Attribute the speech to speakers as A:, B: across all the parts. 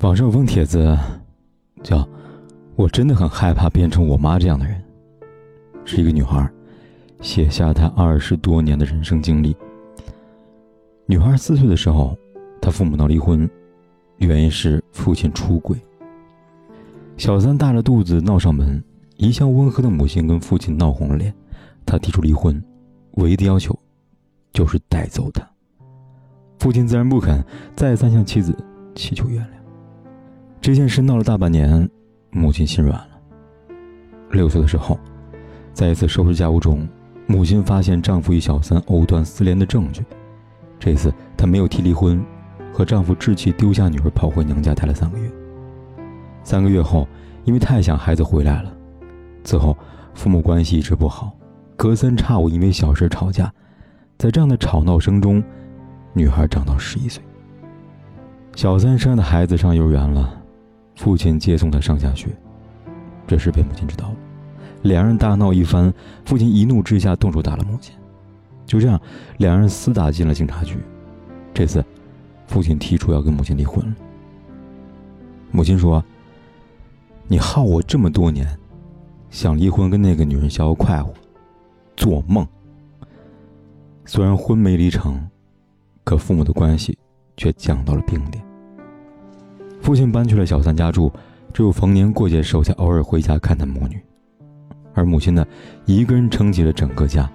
A: 网上有封帖子，叫“我真的很害怕变成我妈这样的人”，是一个女孩写下她二十多年的人生经历。女孩四岁的时候，她父母闹离婚，原因是父亲出轨。小三大着肚子闹上门，一向温和的母亲跟父亲闹红了脸，她提出离婚，唯一的要求就是带走他。父亲自然不肯，再三向妻子祈求原谅。这件事闹了大半年，母亲心软了。六岁的时候，在一次收拾家务中，母亲发现丈夫与小三藕断丝连的证据。这次她没有提离婚，和丈夫置气丢下女儿跑回娘家待了三个月。三个月后，因为太想孩子回来了，此后父母关系一直不好，隔三差五因为小事吵架。在这样的吵闹声中，女孩长到十一岁。小三生的孩子上幼儿园了。父亲接送他上下学，这事被母亲知道了，两人大闹一番。父亲一怒之下动手打了母亲，就这样，两人厮打进了警察局。这次，父亲提出要跟母亲离婚了。母亲说：“你耗我这么多年，想离婚跟那个女人逍遥快活，做梦。”虽然婚没离成，可父母的关系却降到了冰点。父亲搬去了小三家住，只有逢年过节时候才偶尔回家看他母女，而母亲呢，一个人撑起了整个家。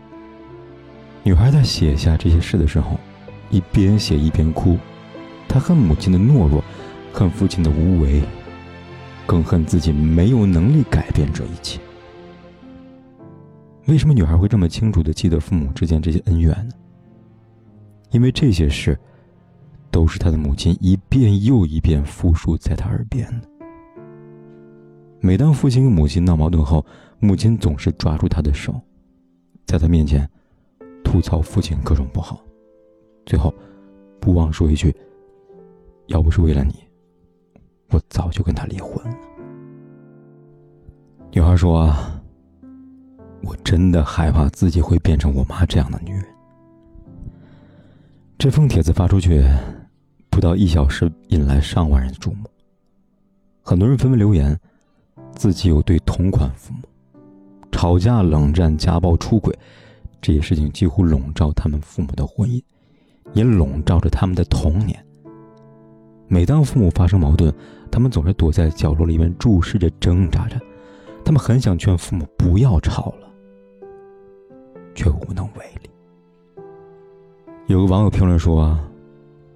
A: 女孩在写下这些事的时候，一边写一边哭，她恨母亲的懦弱，恨父亲的无为，更恨自己没有能力改变这一切。为什么女孩会这么清楚的记得父母之间这些恩怨呢？因为这些事。都是他的母亲一遍又一遍复述在他耳边的。每当父亲跟母亲闹矛盾后，母亲总是抓住他的手，在他面前吐槽父亲各种不好，最后不忘说一句：“要不是为了你，我早就跟他离婚了。”女孩说：“我真的害怕自己会变成我妈这样的女人。”这封帖子发出去。不到一小时，引来上万人的注目。很多人纷纷留言，自己有对同款父母，吵架、冷战、家暴、出轨，这些事情几乎笼罩他们父母的婚姻，也笼罩着他们的童年。每当父母发生矛盾，他们总是躲在角落里面注视着、挣扎着。他们很想劝父母不要吵了，却无能为力。有个网友评论说。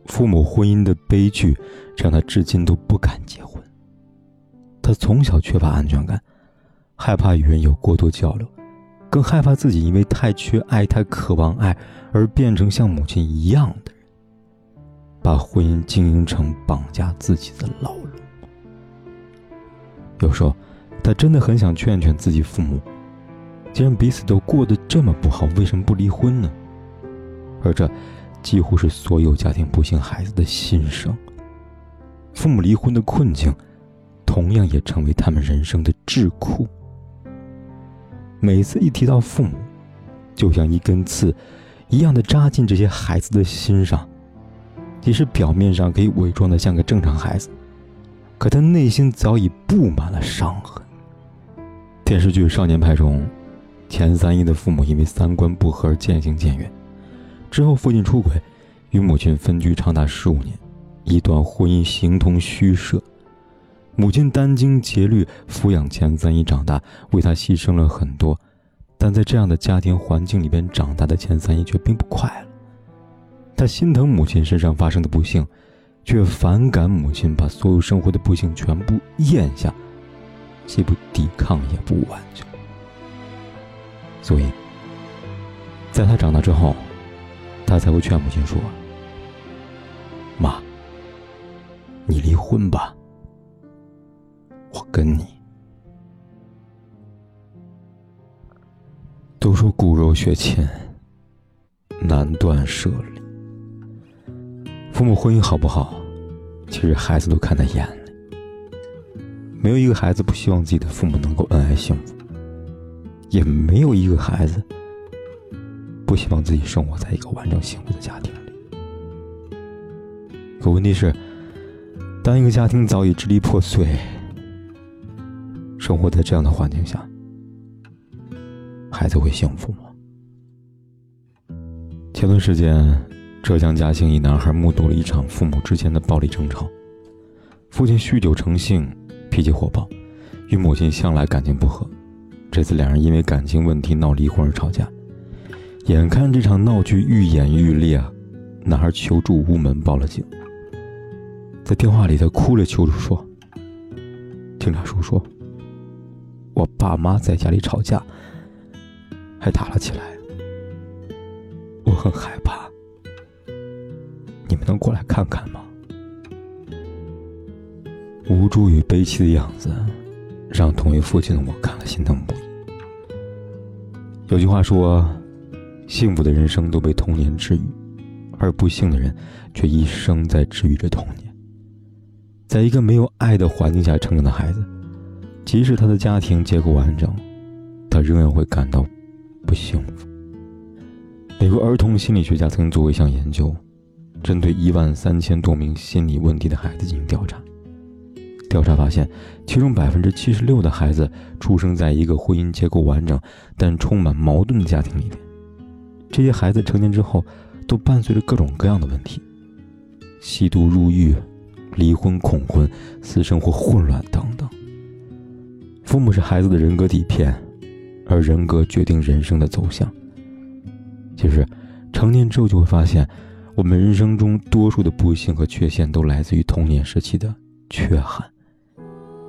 A: 父母婚姻的悲剧，让他至今都不敢结婚。他从小缺乏安全感，害怕与人有过多交流，更害怕自己因为太缺爱、太渴望爱而变成像母亲一样的人，把婚姻经营成绑架自己的牢笼。有时候，他真的很想劝劝自己父母：既然彼此都过得这么不好，为什么不离婚呢？而这。几乎是所有家庭不幸孩子的心声。父母离婚的困境，同样也成为他们人生的桎梏。每次一提到父母，就像一根刺，一样的扎进这些孩子的心上。即使表面上可以伪装的像个正常孩子，可他内心早已布满了伤痕。电视剧《少年派》中，钱三一的父母因为三观不合而渐行渐远。之后，父亲出轨，与母亲分居长达十五年，一段婚姻形同虚设。母亲殚精竭虑抚养钱三一长大，为他牺牲了很多，但在这样的家庭环境里边长大的钱三一却并不快乐。他心疼母亲身上发生的不幸，却反感母亲把所有生活的不幸全部咽下，既不抵抗也不挽救。所以，在他长大之后，他才会劝母亲说：“妈，你离婚吧，我跟你。”都说骨肉血亲，难断舍离。父母婚姻好不好，其实孩子都看在眼里。没有一个孩子不希望自己的父母能够恩爱幸福，也没有一个孩子不希望自己生活在一个完整幸福的家庭里。可问题是，当一个家庭早已支离破碎，生活在这样的环境下。孩子会幸福吗？前段时间，浙江嘉兴一男孩目睹了一场父母之间的暴力争吵。父亲酗酒成性，脾气火爆，与母亲向来感情不和。这次两人因为感情问题闹离婚而吵架。眼看这场闹剧愈演愈烈啊，男孩求助无门，报了警。在电话里，他哭着求助说：“警察叔叔，我爸妈在家里吵架。”还打了起来，我很害怕。你们能过来看看吗？无助与悲戚的样子，让同为父亲的我看了心疼不已。有句话说：“幸福的人生都被童年治愈，而不幸的人却一生在治愈着童年。”在一个没有爱的环境下成长的孩子，即使他的家庭结构完整，他仍然会感到。不幸福。美国儿童心理学家曾做过一项研究，针对一万三千多名心理问题的孩子进行调查。调查发现，其中百分之七十六的孩子出生在一个婚姻结构完整但充满矛盾的家庭里面。这些孩子成年之后，都伴随着各种各样的问题：吸毒、入狱、离婚、恐婚、私生活混乱等等。父母是孩子的人格底片。而人格决定人生的走向。其实，成年之后就会发现，我们人生中多数的不幸和缺陷都来自于童年时期的缺憾。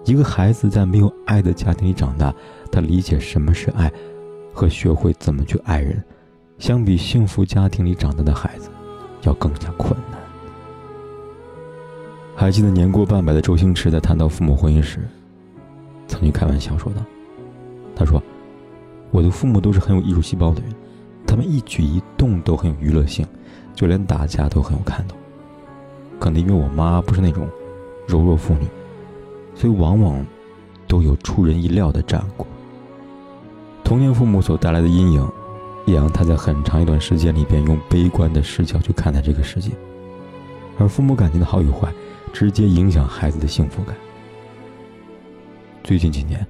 A: 一个孩子在没有爱的家庭里长大，他理解什么是爱，和学会怎么去爱人，相比幸福家庭里长大的孩子，要更加困难。还记得年过半百的周星驰在谈到父母婚姻时，曾经开玩笑说道：“他说。”我的父母都是很有艺术细胞的人，他们一举一动都很有娱乐性，就连打架都很有看头。可能因为我妈不是那种柔弱妇女，所以往往都有出人意料的战果。童年父母所带来的阴影，也让他在很长一段时间里边用悲观的视角去看待这个世界。而父母感情的好与坏，直接影响孩子的幸福感。最近几年。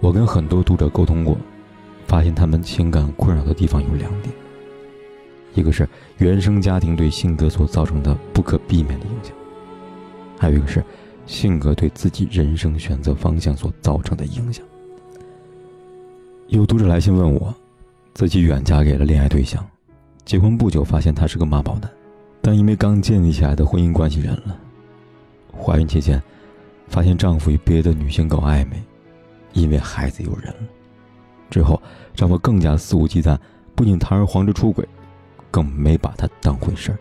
A: 我跟很多读者沟通过，发现他们情感困扰的地方有两点：一个是原生家庭对性格所造成的不可避免的影响，还有一个是性格对自己人生选择方向所造成的影响。有读者来信问我，自己远嫁给了恋爱对象，结婚不久发现他是个妈宝男，但因为刚建立起来的婚姻关系忍了，怀孕期间发现丈夫与别的女性搞暧昧。因为孩子有人了，之后丈夫更加肆无忌惮，不仅堂而皇之出轨，更没把她当回事儿，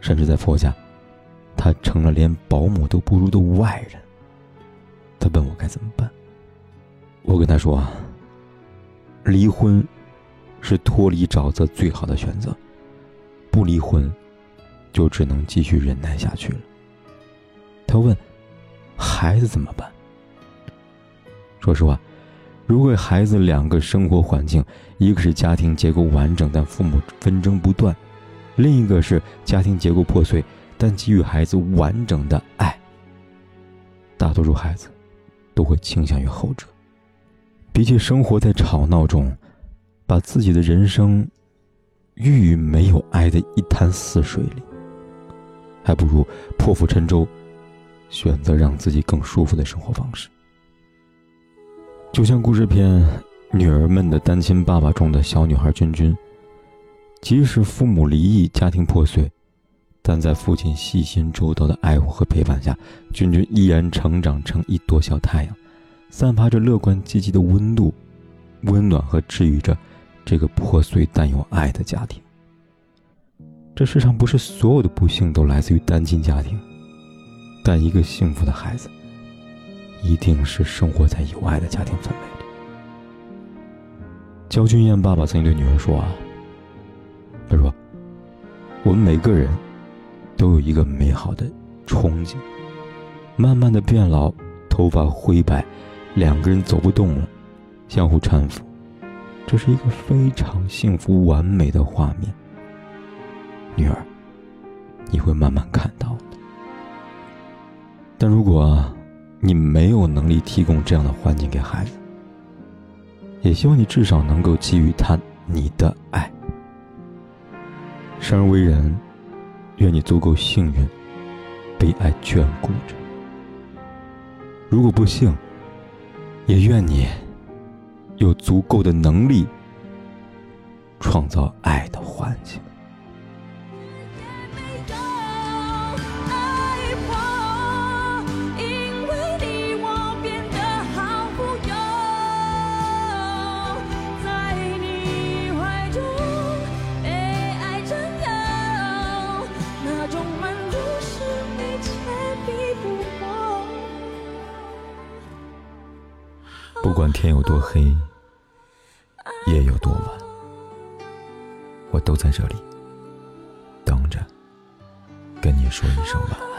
A: 甚至在婆家，她成了连保姆都不如的外人。他问我该怎么办，我跟他说啊：离婚是脱离沼泽最好的选择，不离婚就只能继续忍耐下去了。他问：孩子怎么办？说实话，如果孩子两个生活环境，一个是家庭结构完整但父母纷争不断，另一个是家庭结构破碎但给予孩子完整的爱，大多数孩子都会倾向于后者。比起生活在吵闹中，把自己的人生寓于没有爱的一潭死水里，还不如破釜沉舟，选择让自己更舒服的生活方式。就像故事片《女儿们的单亲爸爸》中的小女孩君君，即使父母离异、家庭破碎，但在父亲细心周到的爱护和陪伴下，君君依然成长成一朵小太阳，散发着乐观积极的温度，温暖和治愈着这个破碎但有爱的家庭。这世上不是所有的不幸都来自于单亲家庭，但一个幸福的孩子，一定是生活在有爱的家庭氛围里。焦俊艳爸爸曾经对女儿说：“啊，他说，我们每个人都有一个美好的憧憬，慢慢的变老，头发灰白，两个人走不动了，相互搀扶，这是一个非常幸福完美的画面。”女儿，你会慢慢看到的。但如果你没有能力提供这样的环境给孩子，也希望你至少能够给予他你的爱。生而为人，愿你足够幸运，被爱眷顾着。如果不幸，也愿你有足够的能力，创造爱的环境。不管天有多黑，有多晚，我都在这里等着，跟你说一声晚安。